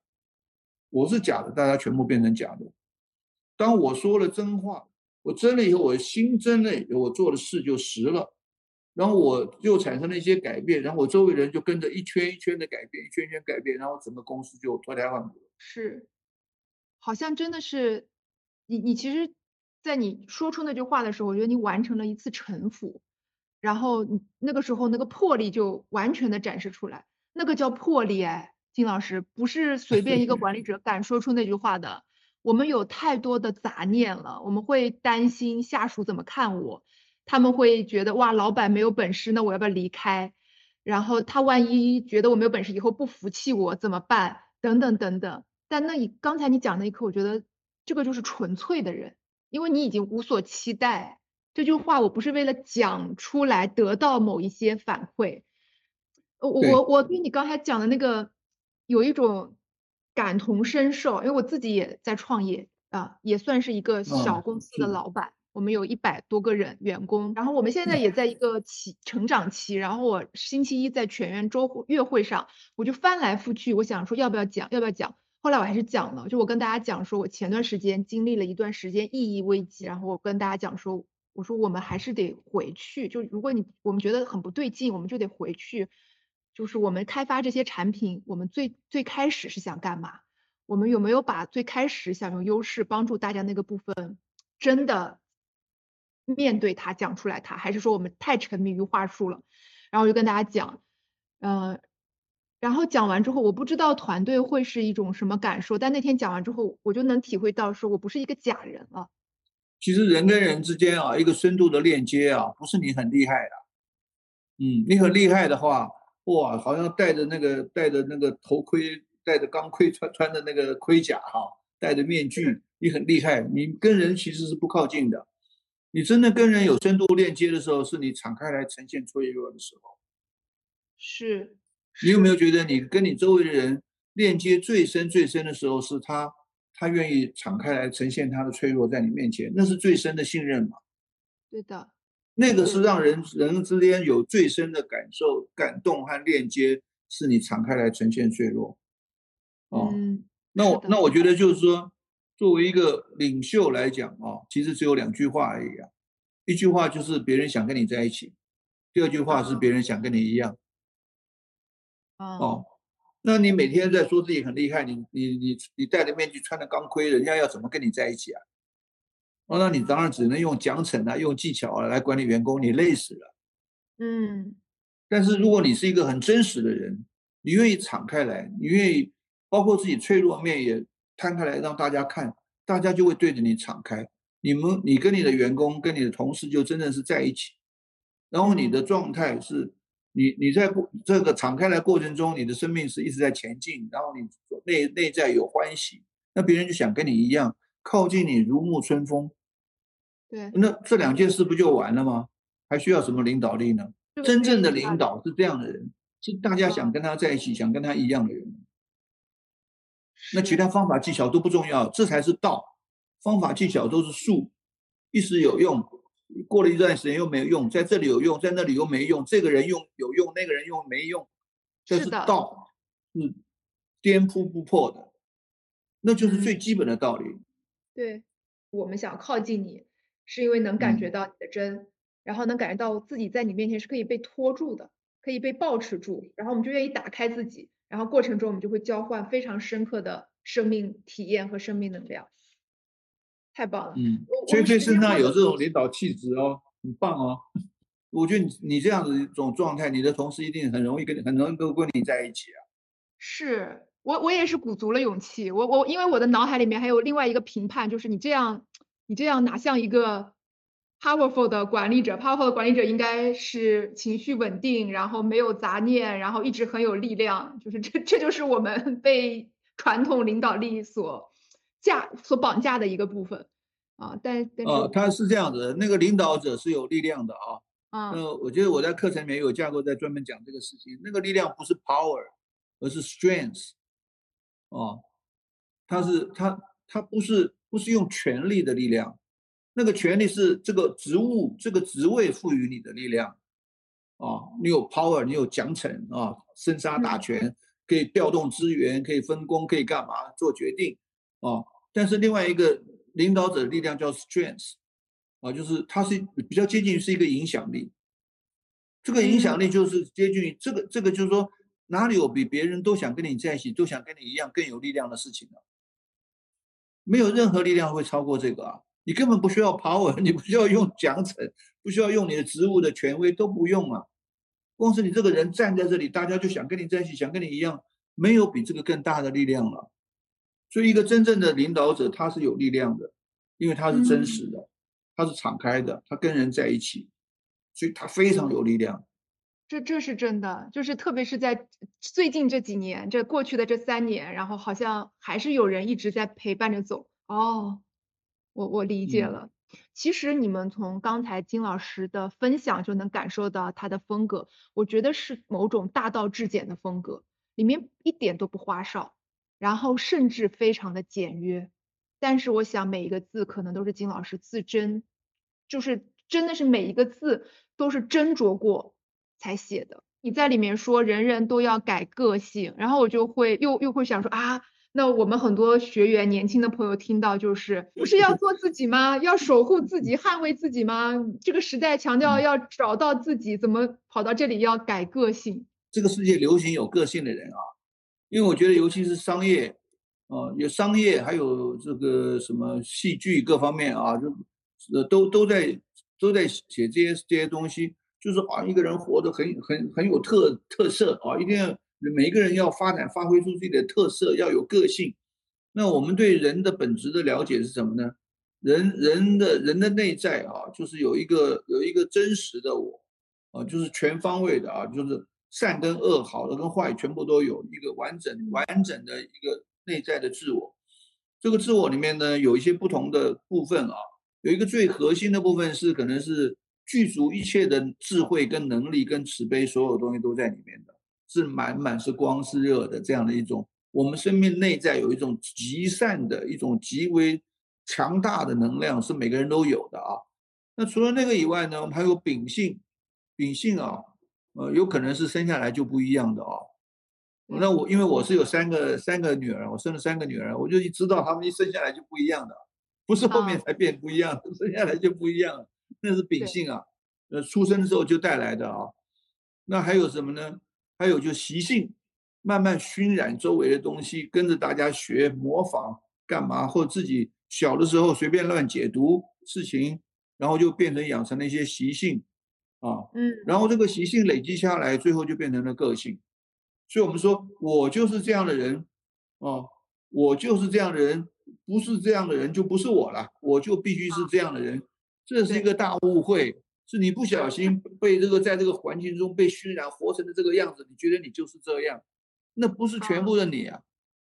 我是假的，大家全部变成假的。当我说了真话，我真了以后，我心真了以后，我做的事就实了，然后我就产生了一些改变，然后我周围人就跟着一圈一圈的改变，一圈一圈改变，然后整个公司就脱胎换骨。是。好像真的是，你你其实，在你说出那句话的时候，我觉得你完成了一次臣服，然后你那个时候那个魄力就完全的展示出来，那个叫魄力哎，金老师不是随便一个管理者敢说出那句话的。我们有太多的杂念了，我们会担心下属怎么看我，他们会觉得哇，老板没有本事，那我要不要离开？然后他万一觉得我没有本事，以后不服气我怎么办？等等等等。但那你刚才你讲那一刻，我觉得这个就是纯粹的人，因为你已经无所期待。这句话我不是为了讲出来得到某一些反馈，我我我对你刚才讲的那个有一种感同身受，因为我自己也在创业啊，也算是一个小公司的老板，我们有一百多个人员工，然后我们现在也在一个起成长期，然后我星期一在全员周月会上，我就翻来覆去，我想说要不要讲，要不要讲。后来我还是讲了，就我跟大家讲说，我前段时间经历了一段时间意义危机，然后我跟大家讲说，我说我们还是得回去，就如果你我们觉得很不对劲，我们就得回去，就是我们开发这些产品，我们最最开始是想干嘛？我们有没有把最开始想用优势帮助大家那个部分真的面对它讲出来？它还是说我们太沉迷于话术了？然后我就跟大家讲，嗯。然后讲完之后，我不知道团队会是一种什么感受，但那天讲完之后，我就能体会到，说我不是一个假人了。其实人跟人之间啊，一个深度的链接啊，不是你很厉害的，嗯，你很厉害的话，哇，好像戴着那个戴着那个头盔，戴着钢盔，穿穿的那个盔甲哈，戴着面具，你很厉害，你跟人其实是不靠近的。你真的跟人有深度链接的时候，是你敞开来呈现脆弱的时候。是。你有没有觉得，你跟你周围的人链接最深、最深的时候，是他，他愿意敞开来呈现他的脆弱在你面前，那是最深的信任嘛？对的，那个是让人人之间有最深的感受、感动和链接，是你敞开来呈现脆弱。哦，那我那我觉得就是说，作为一个领袖来讲啊，其实只有两句话而已啊，一句话就是别人想跟你在一起，第二句话是别人想跟你一样。哦，那你每天在说自己很厉害，你你你你戴着面具穿着钢盔，人家要怎么跟你在一起啊？哦，那你当然只能用奖惩啊，用技巧啊来管理员工，你累死了。嗯，但是如果你是一个很真实的人，你愿意敞开来，你愿意包括自己脆弱面也摊开来让大家看，大家就会对着你敞开。你们，你跟你的员工、跟你的同事就真正是在一起，然后你的状态是。你你在过这个敞开来过程中，你的生命是一直在前进，然后你内内在有欢喜，那别人就想跟你一样靠近你，如沐春风。对，那这两件事不就完了吗？还需要什么领导力呢？真正的领导是这样的人，是大家想跟他在一起，想跟他一样的人。那其他方法技巧都不重要，这才是道。方法技巧都是术，一时有用。过了一段时间又没有用，在这里有用，在那里又没用。这个人用有用，那个人用没用，这是道，是颠扑不破的，那就是最基本的道理。对，我们想靠近你，是因为能感觉嗯到你的真，然后能感觉到自己在你面前是可以被托住的，可以被抱持住，然后我们就愿意打开自己，然后过程中我们就会交换非常深刻的生命体验和生命能量。太棒了！嗯，我我菲菲们时间身上有这种领导气质哦，很棒哦。我觉得你你这样的一种状态，你的同事一定很容易跟你很容易跟跟你在一起啊。是，我我也是鼓足了勇气，我我因为我的脑海里面还有另外一个评判，就是你这样你这样哪像一个 powerful 的管理者，powerful 的管理者应该是情绪稳定，然后没有杂念，然后一直很有力量，就是这这就是我们 被传统领导力所架所绑架的一个部分。啊，但但是呃，他是这样子的，那个领导者是有力量的啊。嗯那我觉得我在课程里面有架构在专门讲这个事情，那个力量不是 power，而是 strength，哦，他是他他不是不是用权力的力量，那个权力是这个职务这个职位赋予你的力量，啊，你有 power，你有奖惩啊，生杀大嗯权，可以调动资源，可以分工，可以干嘛做决定啊，但是另外一个领导者的力量叫 strength。啊，就是它是比较接近于是一个影响力，这个影响力就是接近于这个这个就是说哪里有比别人都想跟你在一起，都想跟你一样更有力量的事情呢？没有任何力量会超过这个啊！你根本不需要 power，你不需要用奖惩，不需要用你的职务的权威，都不用啊。光是你这个人站在这里，大家就想跟你在一起，想跟你一样，没有比这个更大的力量了。所以，一个真正的领导者，他是有力量的，因为他是真实的。他是敞开的，他跟人在一起，所以他非常有力量。这这是真的，就是特别是在最近这几年，这过去的这三年，然后好像还是有人一直在陪伴着走。哦，我我理解嗯了。其实你们从刚才金老师的分享就能感受到他的风格，我觉得是某种大道至简的风格，里面一点都不花哨，然后甚至非常的简约。但是我想每一个字可能都是金老师自斟，就是真的是每一个字都是斟酌过才写的。你在里面说人人都要改个性，然后我就会又又会想说啊，那我们很多学员年轻的朋友听到就是不是要做自己吗？要守护自己、捍卫自己吗？这个时代强调要找到自己，怎么跑到这里要改个性？这个世界流行有个性的人啊，因为我觉得尤其是商业。啊，有商业，还有这个什么戏剧各方面啊，就呃都都在都在写这些这些东西，就是啊，一个人活得很很很有特特色啊，一定要每一个人要发展发挥出自己的特色，要有个性。那我们对人的本质的了解是什么呢？人人的人的内在啊，就是有一个有一个真实的我啊，就是全方位的啊，就是善跟恶、好的跟坏全部都有一个完整完整的一个。内在的自我，这个自我里面呢，有一些不同的部分啊，有一个最核心的部分是可能是具足一切的智慧跟能力跟慈悲，所有东西都在里面的，是满满是光是热的这样的一种，我们生命内在有一种极善的一种极为强大的能量，是每个人都有的啊。那除了那个以外呢，我们还有秉性，秉性啊，呃，有可能是生下来就不一样的啊。那我因为我是有三个三个女儿，我生了三个女儿，我就知道她们一生下来就不一样的，不是后面才变不一样，生下来就不一样，那是秉性啊，呃，出生的时候就带来的啊。那还有什么呢？还有就习性，慢慢熏染周围的东西，跟着大家学模仿干嘛，或自己小的时候随便乱解读事情，然后就变成养成了一些习性啊，嗯，然后这个习性累积下来，最后就变成了个性。所以我们说，我就是这样的人，啊，我就是这样的人，不是这样的人就不是我了，我就必须是这样的人，这是一个大误会，是你不小心被这个在这个环境中被熏染活成的这个样子，你觉得你就是这样，那不是全部的你啊，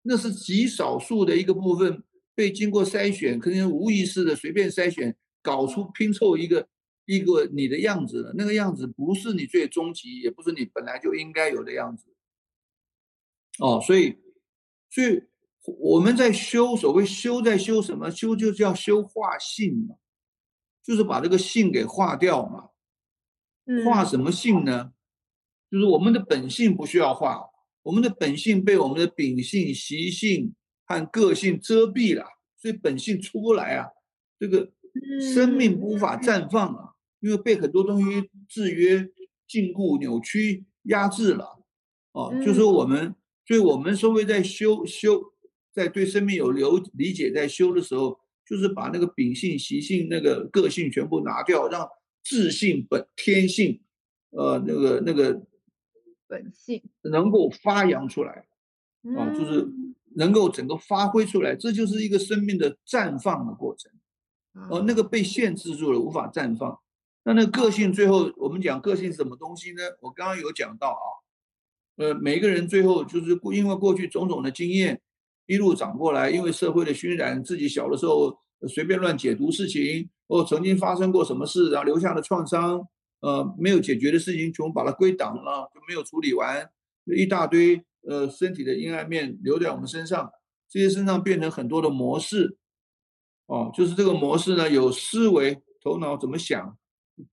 那是极少数的一个部分被经过筛选，可能无意识的随便筛选，搞出拼凑一个一个你的样子了，那个样子不是你最终极，也不是你本来就应该有的样子。哦，所以，所以我们在修，所谓修在修什么？修就叫修化性嘛，就是把这个性给化掉嘛。化什么性呢？就是我们的本性不需要化，我们的本性被我们的秉性、习性和个性遮蔽了，所以本性出不来啊。这个生命无法绽放啊，因为被很多东西制约、禁锢、扭曲、压制了。哦，就说我们，所以我们稍微在修修，在对生命有留理解，在修的时候，就是把那个秉性、习性、那个个性全部拿掉，让自性本天性，呃，那个那个本性能够发扬出来，啊，就是能够整个发挥出来，这就是一个生命的绽放的过程。哦，那个被限制住了，无法绽放。那那个性最后，我们讲个性是什么东西呢？我刚刚有讲到啊，呃，每个人最后就是因为过去种种的经验一路长过来，因为社会的熏染，自己小的时候随便乱解读事情，或曾经发生过什么事，然后留下的创伤，呃，没有解决的事情，全部把它归档了，就没有处理完，一大堆呃身体的阴暗面留在我们身上，这些身上变成很多的模式。哦，就是这个模式呢，有思维、头脑怎么想，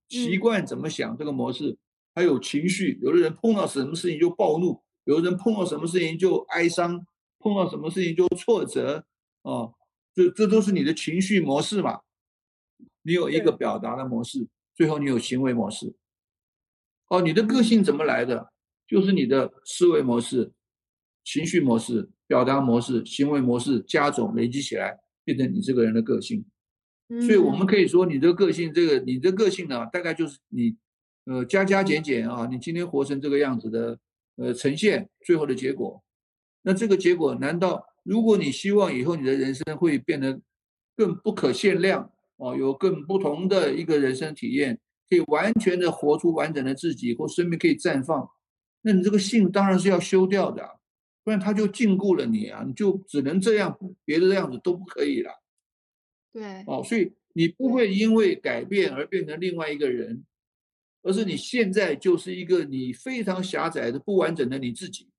习惯怎么想，这个模式还有情绪。有的人碰到什么事情就暴怒，有的人碰到什么事情就哀伤，碰到什么事情就挫折。哦，这这都是你的情绪模式嘛。你有一个表达的模式，最后你有行为模式。哦，你的个性怎么来的？就是你的思维模式、情绪模式、表达模式、行为模式加总累积起来。变成你这个人的个性，所以我们可以说，你的个个性，这个你的个性呢，大概就是你，呃，加加减减啊，你今天活成这个样子的，呃，呈现最后的结果。那这个结果，难道如果你希望以后你的人生会变得更不可限量哦，有更不同的一个人生体验，可以完全的活出完整的自己，或生命可以绽放，那你这个性当然是要修掉的。不然他就禁锢了你啊，你就只能这样，别的样子都不可以了。对，哦，所以你不会因为改变而变成另外一个人，而是你现在就是一个你非常狭窄的、不完整的你自己。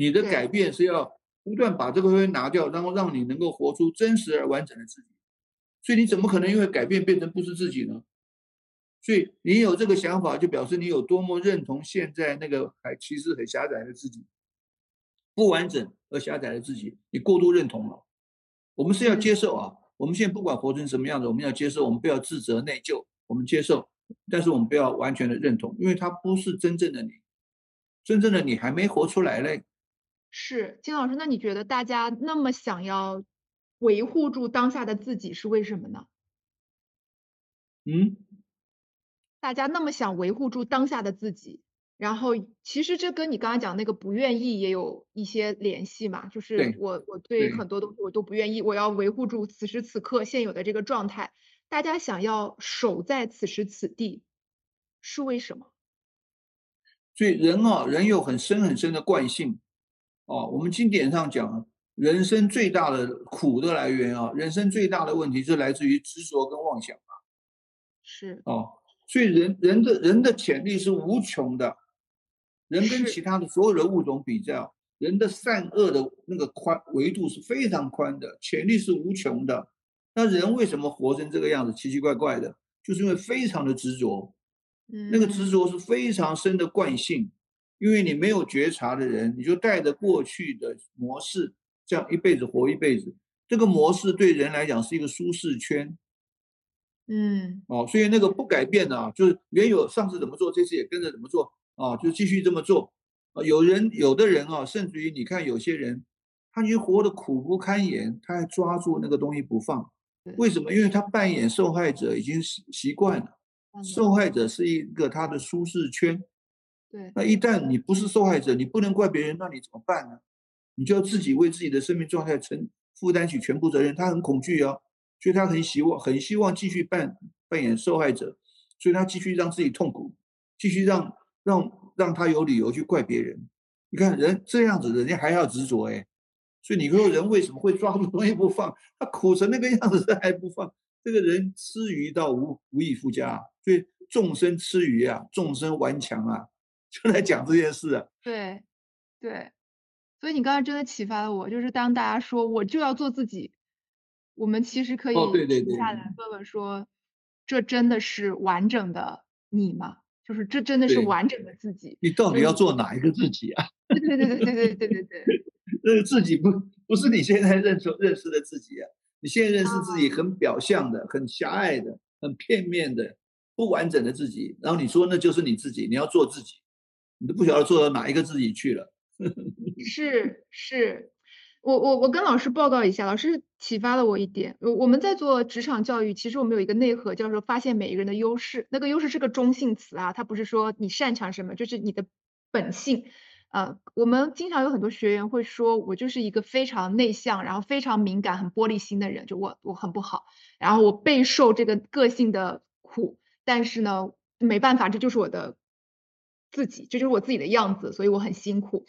你的改变是要不断把这个东西拿掉，然后让你能够活出真实而完整的自己。所以你怎么可能因为改变变成不是自己呢？所以你有这个想法，就表示你有多么认同现在那个还其实很狭窄的自己。不完整而狭窄的自己，你过度认同了。我们是要接受啊！我们现在不管活成什么样子，我们要接受，我们不要自责内疚，我们接受，但是我们不要完全的认同，因为它不是真正的你，真正的你还没活出来嘞。是金老师，那你觉得大家那么想要维护住当下的自己是为什么呢？嗯，大家那么想维护住当下的自己。然后，其实这跟你刚刚讲那个不愿意也有一些联系嘛，就是我我对很多东西我都不愿意，我要维护住此时此刻现有的这个状态。大家想要守在此时此地，是为什么？所以人啊，人有很深很深的惯性哦。我们经典上讲，人生最大的苦的来源啊，人生最大的问题是来自于执着跟妄想啊。是哦，所以人人的人的潜力是无穷的。人跟其他的所有的物种比较，人的善恶的那个宽维度是非常宽的，潜力是无穷的。那人为什么活成这个样子，奇奇怪怪的？就是因为非常的执着，那个执着是非常深的惯性。因为你没有觉察的人，你就带着过去的模式，这样一辈子活一辈子。这个模式对人来讲是一个舒适圈。嗯，哦，所以那个不改变的啊，就是原有上次怎么做，这次也跟着怎么做。啊，就继续这么做，啊，有人有的人啊，甚至于你看有些人，他已经活得苦不堪言，他还抓住那个东西不放，为什么？因为他扮演受害者已经习习惯了，受害者是一个他的舒适圈。对，那一旦你不是受害者，你不能怪别人，那你怎么办呢？你就要自己为自己的生命状态承负担起全部责任。他很恐惧啊，所以他很希望很希望继续扮扮演受害者，所以他继续让自己痛苦，继续让。让让他有理由去怪别人，你看人这样子，人家还要执着哎，所以你说人为什么会抓住东西不放？他苦成那个样子他还不放，这个人吃鱼到无无以复加，所以众生吃鱼啊，众生顽强啊，就在讲这件事啊。对，对，所以你刚才真的启发了我，就是当大家说我就要做自己，我们其实可以停下来问问说，这真的是完整的你吗？就是这真的是完整的自己，你到底要做哪一个自己啊？对对对对对对对对对，那个自己不不是你现在认出认识的自己啊，你现在认识自己很表象的、很狭隘的、很片面的、不完整的自己，然后你说那就是你自己，你要做自己，你都不晓得做到哪一个自己去了。是是，我我我跟老师报告一下，老师启发了我一点。我我们在做职场教育，其实我们有一个内核，叫做发现每一个人的优势。那个优势是个中性词啊，它不是说你擅长什么，就是你的本性。呃，我们经常有很多学员会说，我就是一个非常内向，然后非常敏感、很玻璃心的人，就我我很不好，然后我备受这个个性的苦，但是呢，没办法，这就是我的自己，这就是我自己的样子，所以我很辛苦。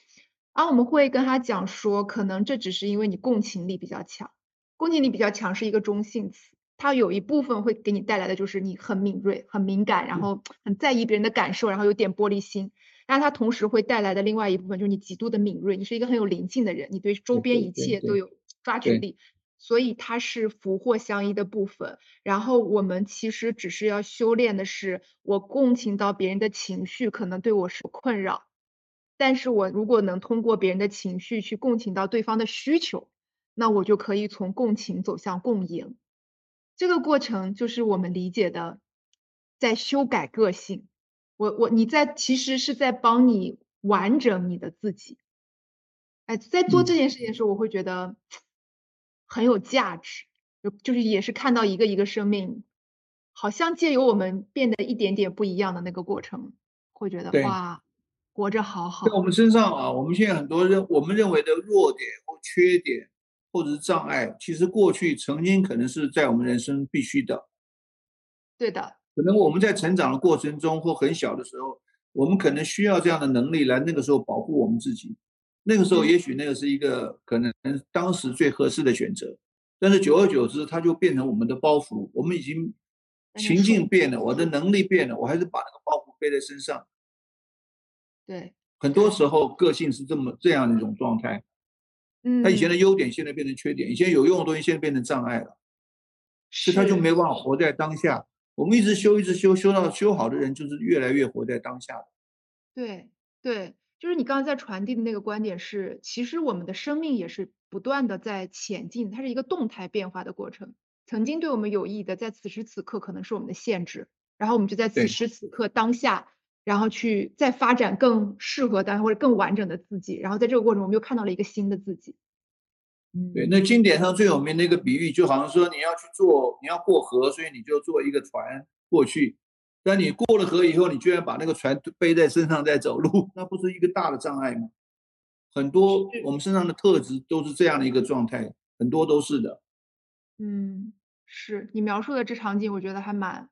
然后我们会跟他讲说，可能这只是因为你共情力比较强，共情力比较强是一个中性词，它有一部分会给你带来的就是你很敏锐、很敏感，然后很在意别人的感受，然后有点玻璃心。但它同时会带来的另外一部分就是你极度的敏锐，你是一个很有灵性的人，你对周边一切都有抓取力，所以它是福祸相依的部分。然后我们其实只是要修炼的是，我共情到别人的情绪可能对我是困扰，但是我如果能通过别人的情绪去共情到对方的需求，那我就可以从共情走向共赢。这个过程就是我们理解的，在修改个性。我我你在其实是在帮你完整你的自己，哎，在做这件事情的时候，我会觉得很有价值，就就是也是看到一个一个生命，好像借由我们变得一点点不一样的那个过程，会觉得哇，活着好好。在我们身上啊，我们现在很多认我们认为的弱点或缺点或者是障碍，其实过去曾经可能是在我们人生必须的。对的。可能我们在成长的过程中，或很小的时候，我们可能需要这样的能力来那个时候保护我们自己。那个时候，也许那个是一个可能当时最合适的选择。但是久而久之，它就变成我们的包袱。我们已经情境变了，我的能力变了，我还是把那个包袱背在身上。对，很多时候个性是这么这样的一种状态。嗯，他以前的优点现在变成缺点，以前有用的东西现在变成障碍了，所以他就没办法活在当下。我们一直修，一直修，修到修好的人就是越来越活在当下的。对对，就是你刚刚在传递的那个观点是，其实我们的生命也是不断的在前进，它是一个动态变化的过程。曾经对我们有益的，在此时此刻可能是我们的限制，然后我们就在此时此刻当下，然后去再发展更适合的或者更完整的自己。然后在这个过程，我们又看到了一个新的自己。对，那经典上最有名的一个比喻，就好像说你要去做，你要过河，所以你就坐一个船过去。但你过了河以后，你居然把那个船背在身上在走路，那不是一个大的障碍吗？很多我们身上的特质都是这样的一个状态，很多都是的。嗯，是你描述的这场景，我觉得还蛮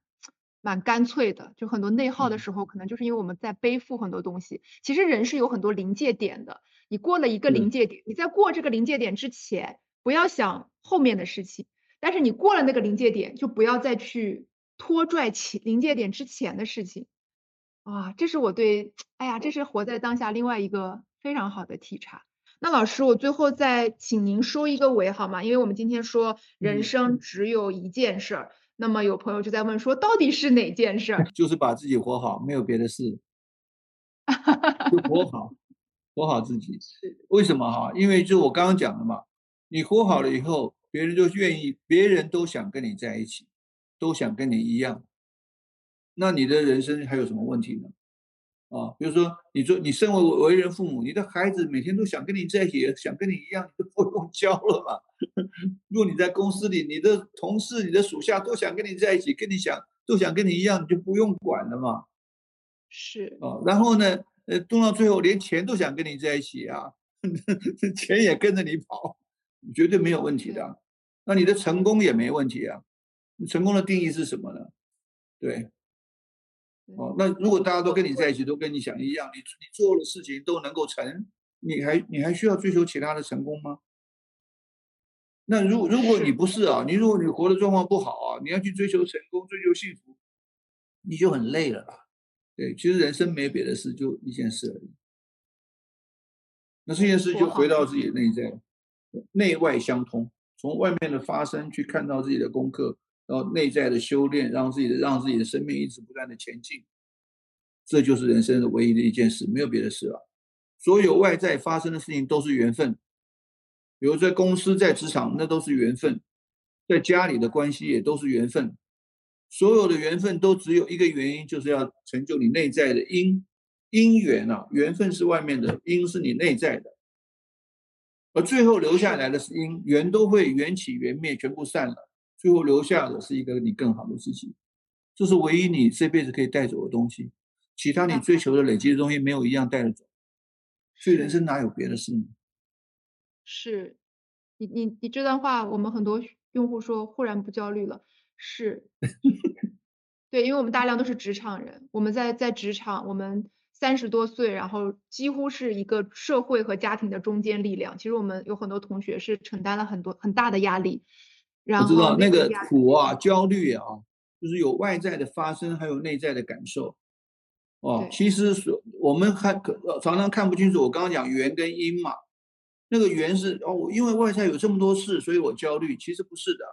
蛮干脆的。就很多内耗的时候，可能就是因为我们在背负很多东西。其实人是有很多临界点的。你过了一个临界点，你在过这个临界点之前，不要想后面的事情。但是你过了那个临界点，就不要再去拖拽起临界点之前的事情。啊，这是我对，哎呀，这是活在当下另外一个非常好的体察。那老师，我最后再请您收一个尾好吗？因为我们今天说人生只有一件事儿，那么有朋友就在问说，到底是哪件事儿？就是把自己活好，没有别的事，就活好。活好自己为什么哈？因为就我刚刚讲的嘛，你活好了以后，别人就愿意，别人都想跟你在一起，都想跟你一样。那你的人生还有什么问题呢？啊，比如说，你说你身为为人父母，你的孩子每天都想跟你在一起，想跟你一样，你都不用 教了嘛。如果你在公司里，你的同事、你的属下都想跟你在一起，跟你想都想跟你一样，你就不用管了嘛。是啊，然后呢？呃，动到最后连钱都想跟你在一起啊，钱也跟着你跑，绝对没有问题的。那你的成功也没问题啊。成功的定义是什么呢？对，哦，那如果大家都跟你在一起，都跟你想一样，你你做的事情都能够成，你还你还需要追求其他的成功吗？那如如果你不是啊，你如果你活的状况不好啊，你要去追求成功、追求幸福，你就很累了啦。对，其实人生没别的事，就一件事而已。那这件事就回到自己的内在，内外相通，从外面的发生去看到自己的功课，然后内在的修炼，让自己的让自己的生命一直不断的前进。这就是人生的唯一的一件事，没有别的事了。所有外在发生的事情都是缘分，比如在公司、在职场，那都是缘分。在家里的关系也都是缘分，所有的缘分都只有一个原因，就是要成就你内在的因因缘啊。缘分是外面的，因是你内在的，而最后留下来的是因缘，都会缘起缘灭，全部散了，最后留下的是一个你更好的自己。这是唯一你这辈子可以带走的东西，其他你追求的累积的东西没有一样带得走。所以人生哪有别的事呢？是，你你你这段话，我们很多用户说忽然不焦虑了。是，对，因为我们大量都是职场人，我们在在职场，我们三十多岁，然后几乎是一个社会和家庭的中坚力量。其实我们有很多同学是承担了很多很大的压力。我知道那个苦啊，焦虑啊。就是有外在的发生，还有内在的感受，哦，其实是我们还可常常看不清楚。我刚刚讲缘跟因嘛，那个缘是哦，因为外在有这么多事，所以我焦虑。其实不是的，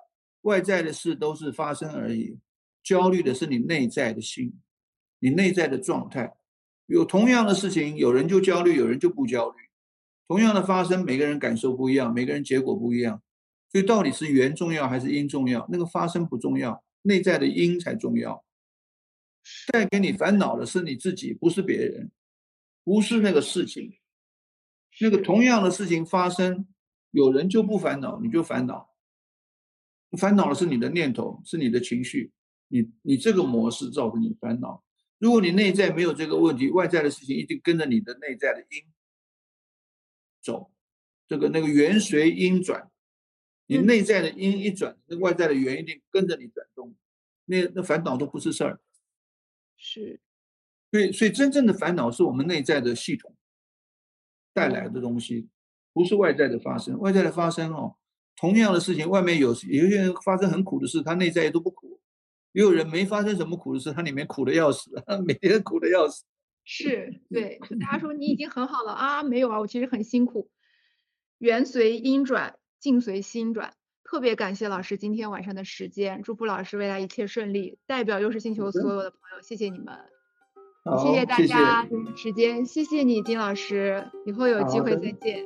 外在的事都是发生而已，焦虑的是你内在的心，你内在的状态。有同样的事情，有人就焦虑，有人就不焦虑。同样的发生，每个人感受不一样，每个人结果不一样。所以到底是缘重要还是因重要？那个发生不重要。内在的因才重要，带给你烦恼的是你自己，不是别人，不是那个事情。那个同样的事情发生，有人就不烦恼，你就烦恼。烦恼的是你的念头，是你的情绪，你你这个模式造成你烦恼。如果你内在没有这个问题，外在的事情一定跟着你的内在的因走，这个那个缘随因转。你内在的因一转，那外在的缘一定跟着你转动，那那烦恼都不是事儿。是，所以所以真正的烦恼是我们内在的系统带来的东西，不是外在的发生。外在的发生哦，同样的事情，外面有有些人发生很苦的事，他内在也都不苦；也有人没发生什么苦的事，他里面苦的要死，每天苦的要死。是对，大家说你已经很好了啊？没有啊，我其实很辛苦。缘随因转。境随心转，特别感谢老师今天晚上的时间，祝福老师未来一切顺利。代表优势星球所有的朋友，谢谢你们，谢谢大家时间，谢谢你金老师，以后有机会再见。